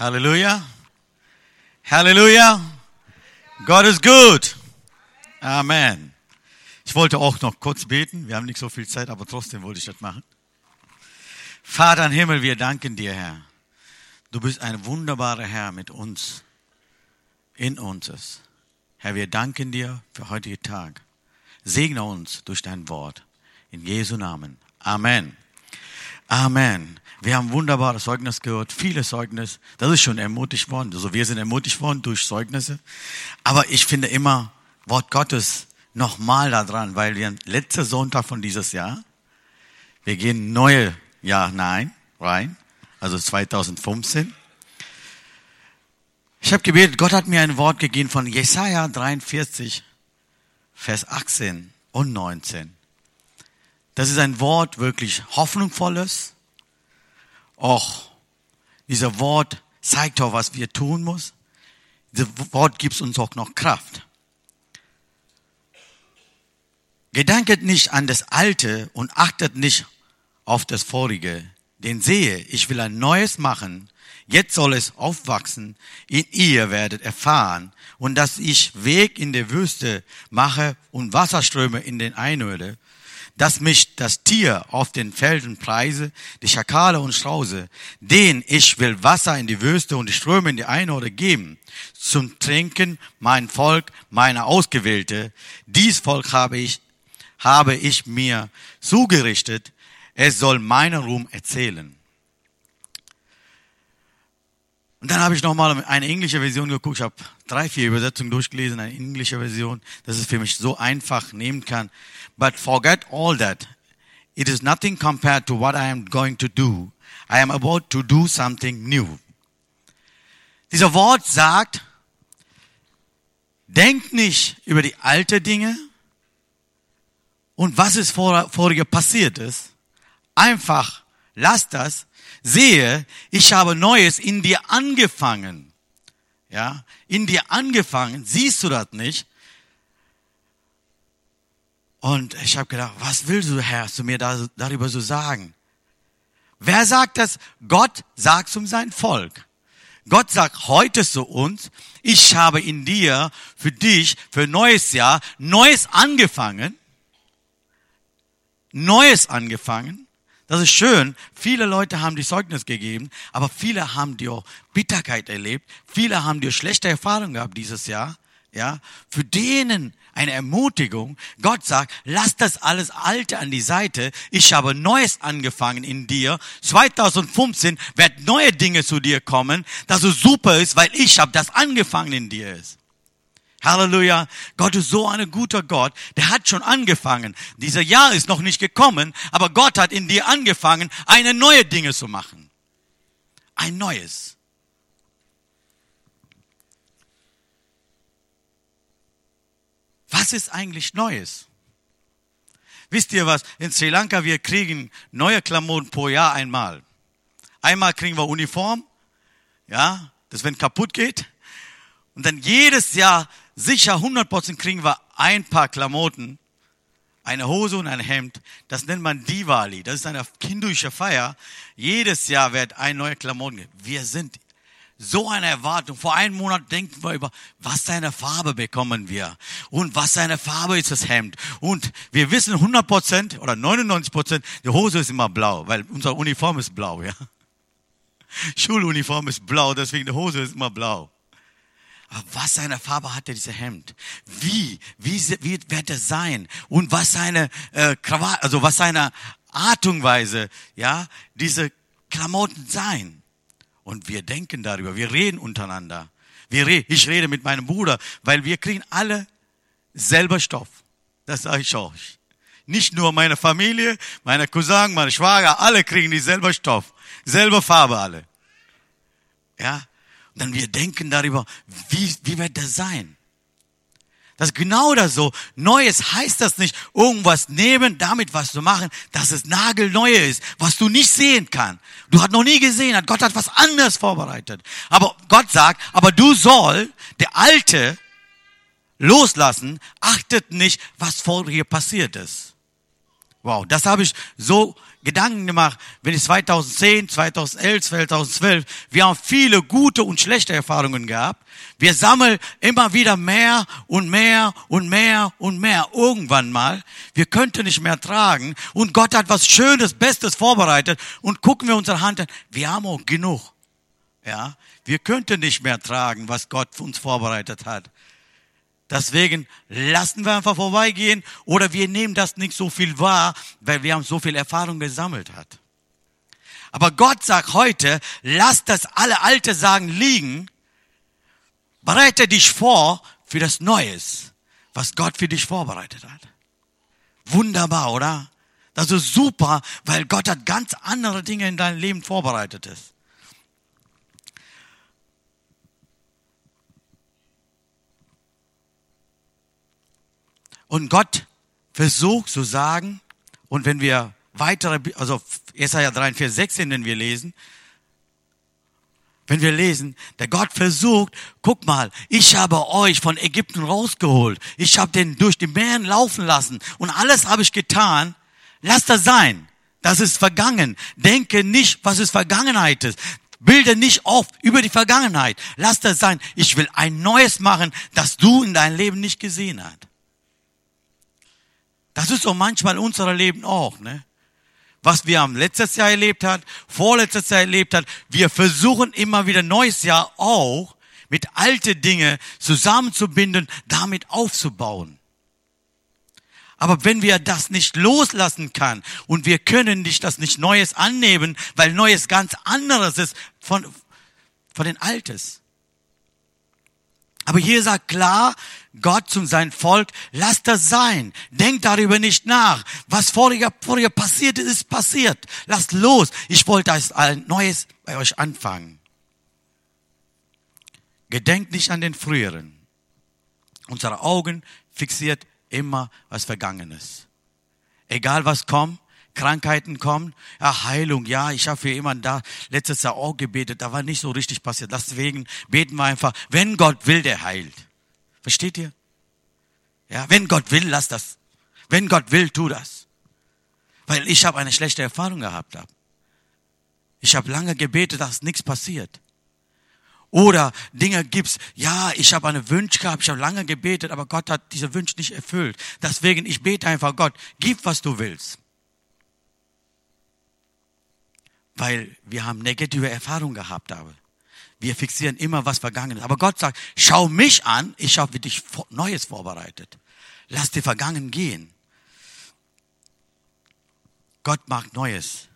Halleluja. Halleluja. Gott ist gut. Amen. Ich wollte auch noch kurz beten. Wir haben nicht so viel Zeit, aber trotzdem wollte ich das machen. Vater im Himmel, wir danken dir, Herr. Du bist ein wunderbarer Herr mit uns, in uns. Herr, wir danken dir für heutigen Tag. Segne uns durch dein Wort. In Jesu Namen. Amen. Amen. Wir haben wunderbares Zeugnis gehört, viele Zeugnis. Das ist schon ermutigt worden. Also wir sind ermutigt worden durch Zeugnisse. Aber ich finde immer Wort Gottes nochmal da dran, weil wir letzter Sonntag von dieses Jahr, wir gehen neue Jahr nein, rein, also 2015. Ich habe gebetet, Gott hat mir ein Wort gegeben von Jesaja 43, Vers 18 und 19. Das ist ein Wort wirklich hoffnungsvolles. Auch dieser Wort zeigt auch, was wir tun muss. Dieses Wort gibt uns auch noch Kraft. Gedanket nicht an das Alte und achtet nicht auf das Vorige. Den sehe, ich will ein Neues machen. Jetzt soll es aufwachsen. In ihr werdet erfahren. Und dass ich Weg in der Wüste mache und Wasserströme in den Einöde dass mich das Tier auf den Felden preise, die Schakale und Strauße, den ich will Wasser in die Wüste und die Ströme in die Einorde geben, zum Trinken mein Volk, meine Ausgewählte. Dies Volk habe ich, habe ich mir zugerichtet, es soll meinen Ruhm erzählen. Und dann habe ich nochmal eine englische Version geguckt. Ich habe drei, vier Übersetzungen durchgelesen, eine englische Version, dass es für mich so einfach nehmen kann. But forget all that. It is nothing compared to what I am going to do. I am about to do something new. Dieser Wort sagt, denk nicht über die alte Dinge und was ist vor, vorige passiert ist. Einfach lass das sehe, ich habe Neues in dir angefangen. Ja, in dir angefangen. Siehst du das nicht? Und ich habe gedacht, was willst du, Herr, zu mir da, darüber so sagen? Wer sagt das? Gott sagt zum sein Volk. Gott sagt heute zu uns, ich habe in dir für dich, für neues Jahr, Neues angefangen. Neues angefangen. Das ist schön. Viele Leute haben die Zeugnis gegeben, aber viele haben auch Bitterkeit erlebt. Viele haben die schlechte Erfahrungen gehabt dieses Jahr. Ja, für denen eine Ermutigung. Gott sagt, lass das alles Alte an die Seite. Ich habe Neues angefangen in dir. 2015 werden neue Dinge zu dir kommen, das so super ist, weil ich habe das angefangen in dir ist. Halleluja. Gott ist so ein guter Gott. Der hat schon angefangen. Dieser Jahr ist noch nicht gekommen, aber Gott hat in dir angefangen, eine neue Dinge zu machen. Ein neues. Was ist eigentlich Neues? Wisst ihr was? In Sri Lanka, wir kriegen neue Klamotten pro Jahr einmal. Einmal kriegen wir Uniform, ja, das wenn kaputt geht. Und dann jedes Jahr sicher 100% kriegen wir ein paar Klamotten, eine Hose und ein Hemd. Das nennt man Diwali. Das ist eine kindische Feier. Jedes Jahr wird ein neuer Klamotten. Wir sind so eine Erwartung. Vor einem Monat denken wir über, was seine Farbe bekommen wir. Und was seine Farbe ist das Hemd. Und wir wissen 100% oder 99%, die Hose ist immer blau, weil unsere Uniform ist blau, ja. Schuluniform ist blau, deswegen die Hose ist immer blau. Aber was seine Farbe hat er, dieser Hemd? Wie, wie, wie wird er sein? Und was seine äh, Krawatte, also was seine Art und Weise, ja, diese Klamotten sein? Und wir denken darüber, wir reden untereinander. Wir re ich rede mit meinem Bruder, weil wir kriegen alle selber Stoff. Das sage ich euch. Nicht nur meine Familie, meine Cousin, meine Schwager, alle kriegen dieselbe Stoff, selbe Farbe alle. Ja, dann wir denken darüber, wie, wie wird das sein? Das ist genau das so. Neues heißt das nicht, irgendwas nehmen, damit was zu machen, dass es nagelneu ist, was du nicht sehen kannst. Du hast noch nie gesehen, Gott hat was anderes vorbereitet. Aber Gott sagt, aber du soll der Alte loslassen, achtet nicht, was vor dir passiert ist. Wow, das habe ich so Gedanken gemacht, wenn ich 2010, 2011, 2012, wir haben viele gute und schlechte Erfahrungen gehabt. Wir sammeln immer wieder mehr und mehr und mehr und mehr. Irgendwann mal, wir könnten nicht mehr tragen und Gott hat was Schönes, Bestes vorbereitet und gucken wir unsere Hand an, wir haben auch genug. Ja, wir könnten nicht mehr tragen, was Gott für uns vorbereitet hat. Deswegen lassen wir einfach vorbeigehen oder wir nehmen das nicht so viel wahr, weil wir haben so viel Erfahrung gesammelt hat. Aber Gott sagt heute, lass das alle alte Sagen liegen, bereite dich vor für das Neues, was Gott für dich vorbereitet hat. Wunderbar, oder? Das ist super, weil Gott hat ganz andere Dinge in deinem Leben vorbereitet ist. Und Gott versucht zu sagen, und wenn wir weitere, also Jesaja 3, Vers 16, wenn wir lesen, wenn wir lesen, der Gott versucht, guck mal, ich habe euch von Ägypten rausgeholt. Ich habe den durch die Meeren laufen lassen und alles habe ich getan. Lass das sein. Das ist vergangen. Denke nicht, was es Vergangenheit ist. Bilde nicht auf über die Vergangenheit. Lass das sein. Ich will ein neues machen, das du in deinem Leben nicht gesehen hast. Das ist so manchmal unser Leben auch, ne? Was wir am letztes Jahr erlebt hat, vorletztes Jahr erlebt hat, wir versuchen immer wieder neues Jahr auch mit alte Dinge zusammenzubinden, damit aufzubauen. Aber wenn wir das nicht loslassen kann und wir können nicht das nicht Neues annehmen, weil Neues ganz anderes ist von, von den Altes. Aber hier sagt klar Gott zu seinem Volk, lasst das sein. Denkt darüber nicht nach. Was vorher, vorher passiert ist, ist passiert. Lasst los. Ich wollte ein Neues bei euch anfangen. Gedenkt nicht an den früheren. Unsere Augen fixiert immer, was vergangen ist. Egal was kommt, Krankheiten kommen, ja, Heilung, ja, ich habe für jemanden da letztes Jahr auch gebetet, da war nicht so richtig passiert. Deswegen beten wir einfach, wenn Gott will, der heilt. Versteht ihr? Ja, wenn Gott will, lass das. Wenn Gott will, tu das. Weil ich habe eine schlechte Erfahrung gehabt. Hab. Ich habe lange gebetet, dass nichts passiert. Oder Dinge gibt's, ja, ich habe eine Wunsch gehabt, ich habe lange gebetet, aber Gott hat diese Wünsche nicht erfüllt. Deswegen, ich bete einfach Gott, gib, was du willst. weil wir haben negative Erfahrungen gehabt haben. Wir fixieren immer was Vergangenes. Aber Gott sagt, schau mich an, ich habe für dich Neues vorbereitet. Lass die Vergangen gehen. Gott macht Neues,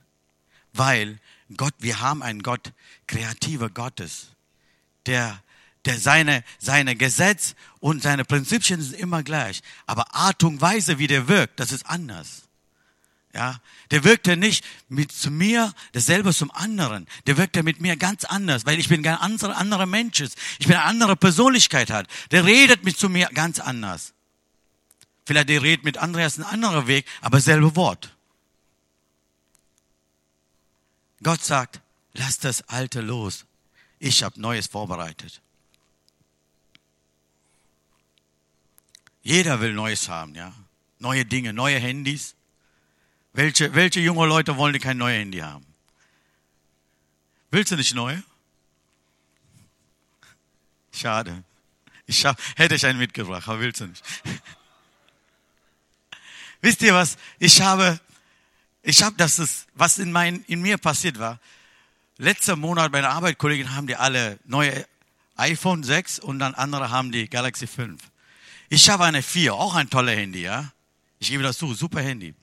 weil Gott, wir haben einen Gott, kreativer Gottes, der, der seine, seine Gesetz und seine Prinzipien sind immer gleich. Aber Art und Weise, wie der wirkt, das ist anders. Ja, der wirkt ja nicht mit zu mir dasselbe zum anderen. Der wirkt ja mit mir ganz anders, weil ich bin ein anderer, anderer Mensch. Ich bin eine andere Persönlichkeit hat. Der redet mit zu mir ganz anders. Vielleicht der redet mit Andreas ein anderer Weg, aber selbe Wort. Gott sagt, lass das Alte los. Ich habe Neues vorbereitet. Jeder will Neues haben, ja. Neue Dinge, neue Handys, welche, welche junge Leute wollen kein neues Handy haben? Willst du nicht neue? Schade. Ich hab, hätte ich einen mitgebracht, aber willst du nicht. Wisst ihr was? Ich habe, ich habe das, ist, was in, mein, in mir passiert war. Letzter Monat meine Arbeitskollegen haben die alle neue iPhone 6 und dann andere haben die Galaxy 5. Ich habe eine 4, auch ein toller Handy, ja. Ich gebe das zu, super Handy.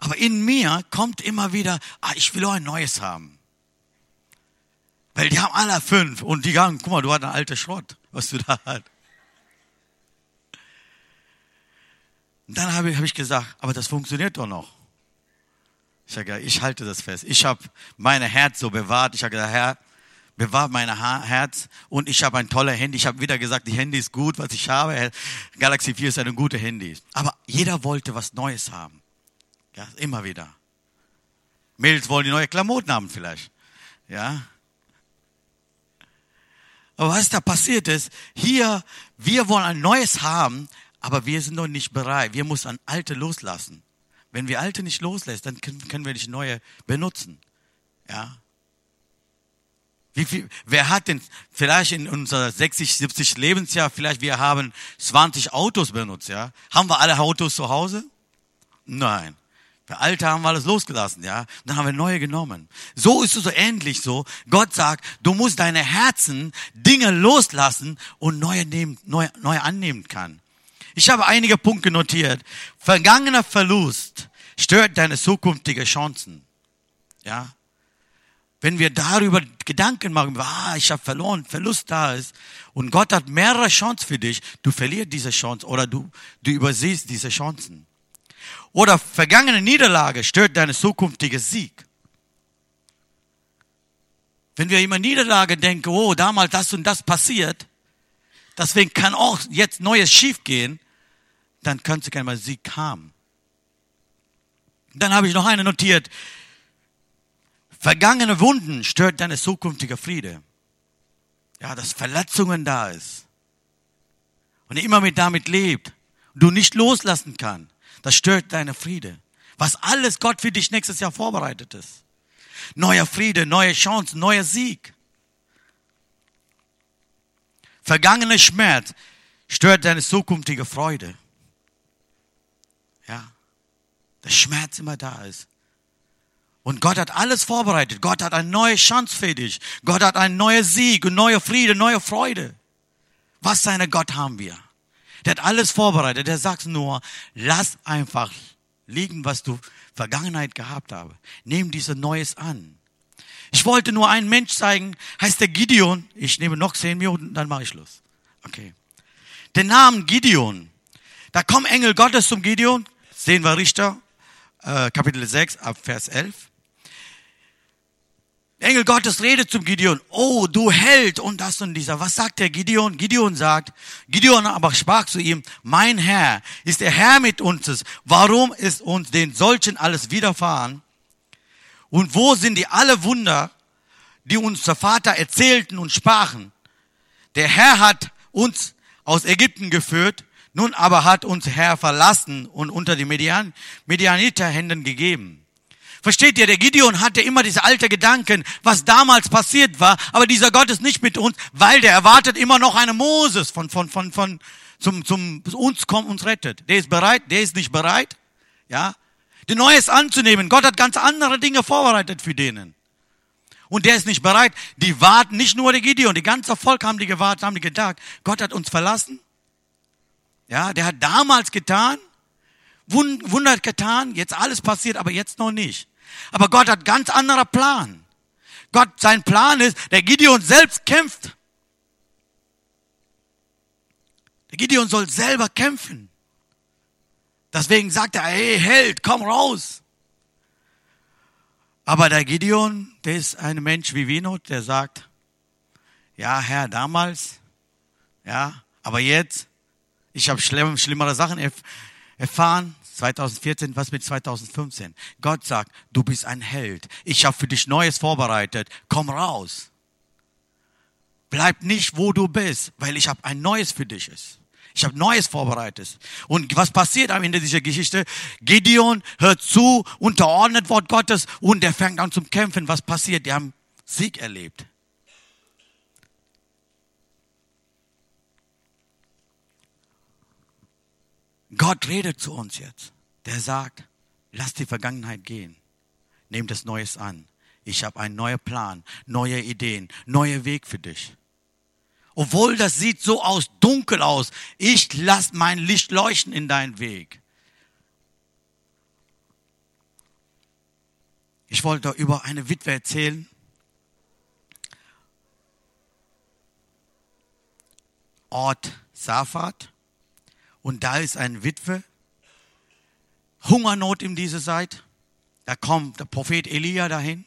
Aber in mir kommt immer wieder, ah, ich will auch ein neues haben. Weil die haben alle fünf und die sagen, guck mal, du hast eine alte Schrott, was du da hast. Und dann habe ich, hab ich gesagt, aber das funktioniert doch noch. Ich sage, ich halte das fest. Ich habe mein Herz so bewahrt. Ich habe gesagt, Herr, bewahr mein Herz und ich habe ein toller Handy. Ich habe wieder gesagt, die Handy ist gut, was ich habe. Galaxy 4 ist ein gutes Handy. Aber jeder wollte was Neues haben. Ja, immer wieder. Mädels wollen die neue Klamotten haben vielleicht. Ja. Aber was da passiert ist, hier, wir wollen ein neues haben, aber wir sind noch nicht bereit. Wir müssen ein alte loslassen. Wenn wir alte nicht loslässt, dann können, können wir nicht neue benutzen. Ja. Wie viel, wer hat denn vielleicht in unser 60, 70 Lebensjahr, vielleicht wir haben 20 Autos benutzt, ja? Haben wir alle Autos zu Hause? Nein. Für alte haben wir alles losgelassen, ja? Dann haben wir neue genommen. So ist es so ähnlich so. Gott sagt, du musst deine Herzen Dinge loslassen und neue nehmen, neue, neue annehmen kann. Ich habe einige Punkte notiert. Vergangener Verlust stört deine zukünftige Chancen. Ja? Wenn wir darüber Gedanken machen, ah, ich habe verloren, Verlust da ist, und Gott hat mehrere Chancen für dich, du verlierst diese Chance oder du, du übersiehst diese Chancen. Oder vergangene Niederlage stört deine zukünftige Sieg. Wenn wir immer Niederlage denken, oh, damals das und das passiert, deswegen kann auch jetzt Neues schiefgehen, dann kannst du keinen Mal Sieg haben. Dann habe ich noch eine notiert. Vergangene Wunden stört deine zukünftige Friede. Ja, dass Verletzungen da ist. Und immer mit damit lebt. Und du nicht loslassen kann. Das stört deine Friede. Was alles Gott für dich nächstes Jahr vorbereitet ist. Neuer Friede, neue Chance, neuer Sieg. Vergangene Schmerz stört deine zukünftige Freude. Ja. Der Schmerz immer da ist. Und Gott hat alles vorbereitet. Gott hat eine neue Chance für dich. Gott hat einen neuen Sieg und neue Friede, neue Freude. Was seine Gott haben wir? Der hat alles vorbereitet. Der sagt nur, lass einfach liegen, was du Vergangenheit gehabt habe. Nimm dieses Neues an. Ich wollte nur einen Mensch zeigen, heißt der Gideon. Ich nehme noch zehn Minuten, dann mache ich Schluss. Okay. Den Namen Gideon. Da kommen Engel Gottes zum Gideon. Sehen wir Richter, äh, Kapitel 6, ab Vers 11. Engel Gottes redet zum Gideon. Oh, du Held und das und dieser. Was sagt der Gideon? Gideon sagt, Gideon aber sprach zu ihm, mein Herr ist der Herr mit uns. Warum ist uns den solchen alles widerfahren? Und wo sind die alle Wunder, die uns der Vater erzählten und sprachen? Der Herr hat uns aus Ägypten geführt, nun aber hat uns Herr verlassen und unter die Median, Medianiter Händen gegeben. Versteht ihr, der Gideon hatte immer diese alte Gedanken, was damals passiert war, aber dieser Gott ist nicht mit uns, weil der erwartet immer noch einen Moses von, von, von, von, zum, zum, uns kommt, uns rettet. Der ist bereit, der ist nicht bereit, ja, die Neues anzunehmen. Gott hat ganz andere Dinge vorbereitet für denen. Und der ist nicht bereit. Die warten, nicht nur der Gideon, die ganze Volk haben die gewartet, haben die gedacht, Gott hat uns verlassen. Ja, der hat damals getan, Wunder getan, jetzt alles passiert, aber jetzt noch nicht. Aber Gott hat ganz anderer Plan. Gott, sein Plan ist, der Gideon selbst kämpft. Der Gideon soll selber kämpfen. Deswegen sagt er, hey Held, komm raus. Aber der Gideon, der ist ein Mensch wie Winot, der sagt, ja Herr, damals, ja, aber jetzt, ich habe schlimmere Sachen erfahren, 2014, was mit 2015? Gott sagt, du bist ein Held. Ich habe für dich Neues vorbereitet. Komm raus. Bleib nicht, wo du bist, weil ich habe ein Neues für dich ist. Ich habe Neues vorbereitet. Und was passiert am Ende dieser Geschichte? Gideon hört zu, unterordnet Wort Gottes und er fängt an zum Kämpfen. Was passiert? Die haben Sieg erlebt. Gott redet zu uns jetzt. Der sagt, lass die Vergangenheit gehen. Nehmt das Neues an. Ich habe einen neuen Plan, neue Ideen, neue Weg für dich. Obwohl das sieht so aus, dunkel aus. Ich lass mein Licht leuchten in deinen Weg. Ich wollte über eine Witwe erzählen. Ort Safat. Und da ist eine Witwe, Hungernot in dieser Zeit. Da kommt der Prophet Elia dahin.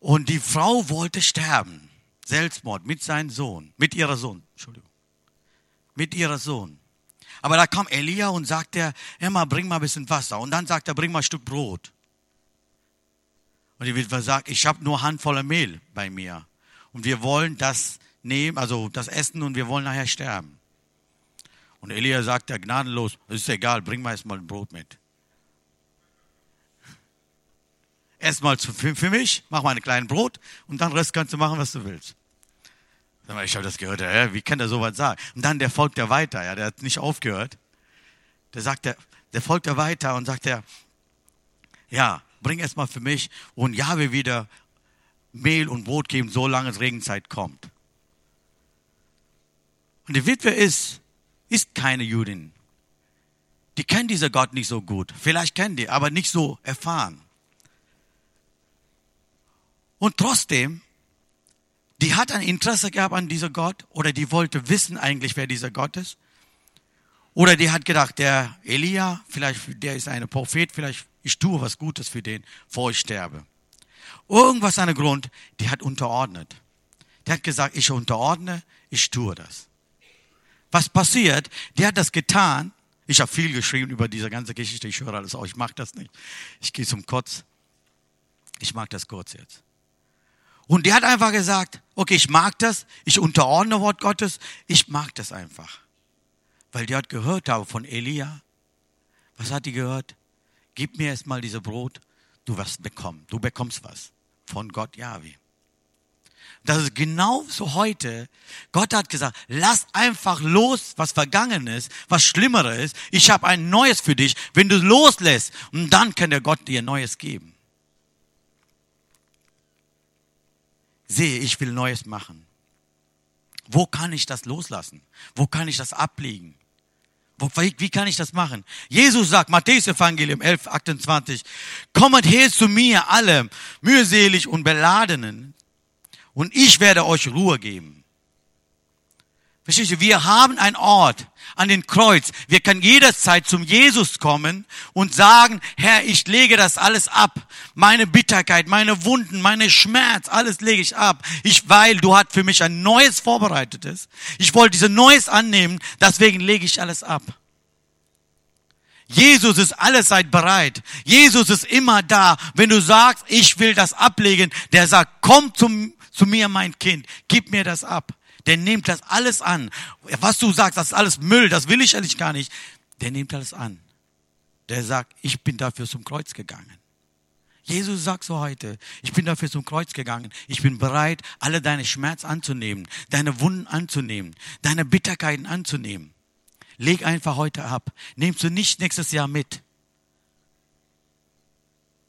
Und die Frau wollte sterben. Selbstmord mit seinem Sohn, mit ihrer Sohn, Entschuldigung. Mit ihrer Sohn. Aber da kam Elia und sagte, Emma, bring mal ein bisschen Wasser. Und dann sagt er, bring mal ein Stück Brot. Und die Witwe sagt, ich habe nur Handvoller Mehl bei mir. Und wir wollen das nehmen, also das essen und wir wollen nachher sterben. Und Elia sagt ja gnadenlos, es ist egal, bring mal erstmal ein Brot mit. Erstmal für mich, mach mal ein kleines Brot und dann Rest kannst du machen, was du willst. Ich habe das gehört, ja, wie kann der sowas sagen? Und dann der folgt ja weiter, ja, der hat nicht aufgehört. Der sagt, der, der folgt ja weiter und sagt er, ja, bring erstmal für mich und ja, wir wieder Mehl und Brot geben, solange es Regenzeit kommt. Und die Witwe ist, ist keine Judin. Die kennt dieser Gott nicht so gut. Vielleicht kennen die, aber nicht so erfahren. Und trotzdem, die hat ein Interesse gehabt an dieser Gott oder die wollte wissen eigentlich, wer dieser Gott ist. Oder die hat gedacht, der Elia, vielleicht, der ist ein Prophet, vielleicht ich tue was Gutes für den, bevor ich sterbe. Irgendwas an Grund, die hat unterordnet. Die hat gesagt, ich unterordne, ich tue das. Was passiert? Die hat das getan. Ich habe viel geschrieben über diese ganze Geschichte. Ich höre alles auch. Ich mag das nicht. Ich gehe zum Kotz. Ich mag das kurz jetzt. Und die hat einfach gesagt, okay, ich mag das, ich unterordne Wort Gottes, ich mag das einfach. Weil die hat gehört habe von Elia. Was hat die gehört? Gib mir erstmal diese Brot, du wirst bekommen, du bekommst was von Gott Yahweh. Das ist genau so heute. Gott hat gesagt, lass einfach los, was vergangen ist, was schlimmer ist. Ich habe ein Neues für dich. Wenn du loslässt, und dann kann der Gott dir Neues geben. sehe, ich will Neues machen. Wo kann ich das loslassen? Wo kann ich das ablegen? Wo, wie kann ich das machen? Jesus sagt, Matthäus Evangelium 11, 28, kommet her zu mir alle mühselig und beladenen und ich werde euch Ruhe geben. Verstehst du? Wir haben einen Ort an den Kreuz. Wir können jederzeit zum Jesus kommen und sagen, Herr, ich lege das alles ab. Meine Bitterkeit, meine Wunden, meine Schmerz, alles lege ich ab. Ich, weil du hast für mich ein Neues vorbereitetes. Ich wollte dieses Neues annehmen, deswegen lege ich alles ab. Jesus ist allezeit bereit. Jesus ist immer da. Wenn du sagst, ich will das ablegen, der sagt, komm zum, zu mir, mein Kind, gib mir das ab der nimmt das alles an. Was du sagst, das ist alles Müll, das will ich eigentlich gar nicht. Der nimmt alles an. Der sagt, ich bin dafür zum Kreuz gegangen. Jesus sagt so heute, ich bin dafür zum Kreuz gegangen. Ich bin bereit, alle deine Schmerz anzunehmen, deine Wunden anzunehmen, deine Bitterkeiten anzunehmen. Leg einfach heute ab. Nimmst du nicht nächstes Jahr mit.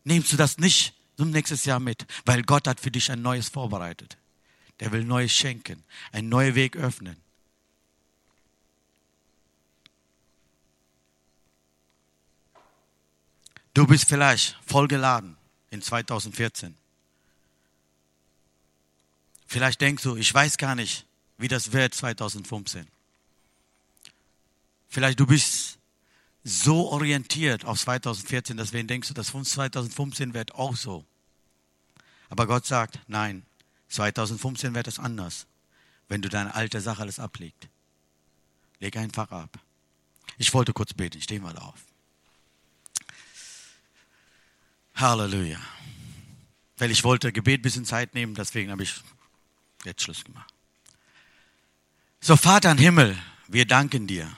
Nimmst du das nicht zum nächstes Jahr mit, weil Gott hat für dich ein neues vorbereitet. Der will Neues schenken, einen neuen Weg öffnen. Du bist vielleicht voll geladen in 2014. Vielleicht denkst du, ich weiß gar nicht, wie das wird 2015. Vielleicht du bist so orientiert auf 2014, deswegen denkst du, dass 2015 wird auch so. Aber Gott sagt, nein, 2015 wird es anders, wenn du deine alte Sache alles ablegt. Leg einfach ab. Ich wollte kurz beten, steh mal auf. Halleluja. Weil ich wollte Gebet ein bisschen Zeit nehmen, deswegen habe ich jetzt Schluss gemacht. So, Vater im Himmel, wir danken dir.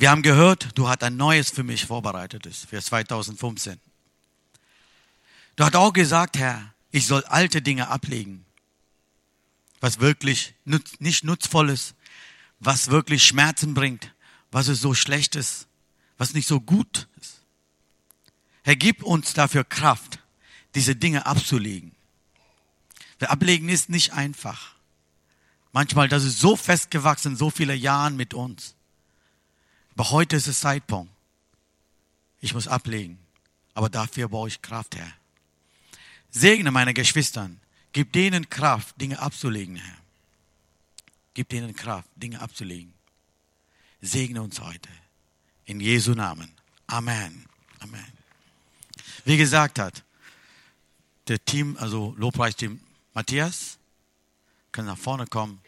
Wir haben gehört, du hast ein neues für mich vorbereitetes für 2015. Du hast auch gesagt, Herr, ich soll alte Dinge ablegen, was wirklich nicht nutzvoll ist, was wirklich Schmerzen bringt, was es so schlecht ist, was nicht so gut ist. Herr, gib uns dafür Kraft, diese Dinge abzulegen. Der Ablegen ist nicht einfach. Manchmal, das ist so festgewachsen, so viele Jahre mit uns. Aber heute ist es Zeitpunkt. Ich muss ablegen. Aber dafür brauche ich Kraft, Herr. Segne meine Geschwistern. Gib denen Kraft, Dinge abzulegen, Herr. Gib denen Kraft, Dinge abzulegen. Segne uns heute. In Jesu Namen. Amen. Amen. Wie gesagt hat, der Team, also Lobpreisteam Matthias, kann nach vorne kommen.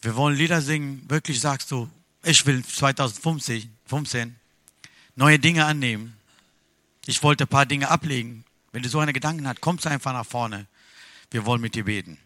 Wir wollen Lieder singen. Wirklich sagst du, ich will 2015 15, neue Dinge annehmen. Ich wollte ein paar Dinge ablegen. Wenn du so eine Gedanken hast, kommst du einfach nach vorne. Wir wollen mit dir beten.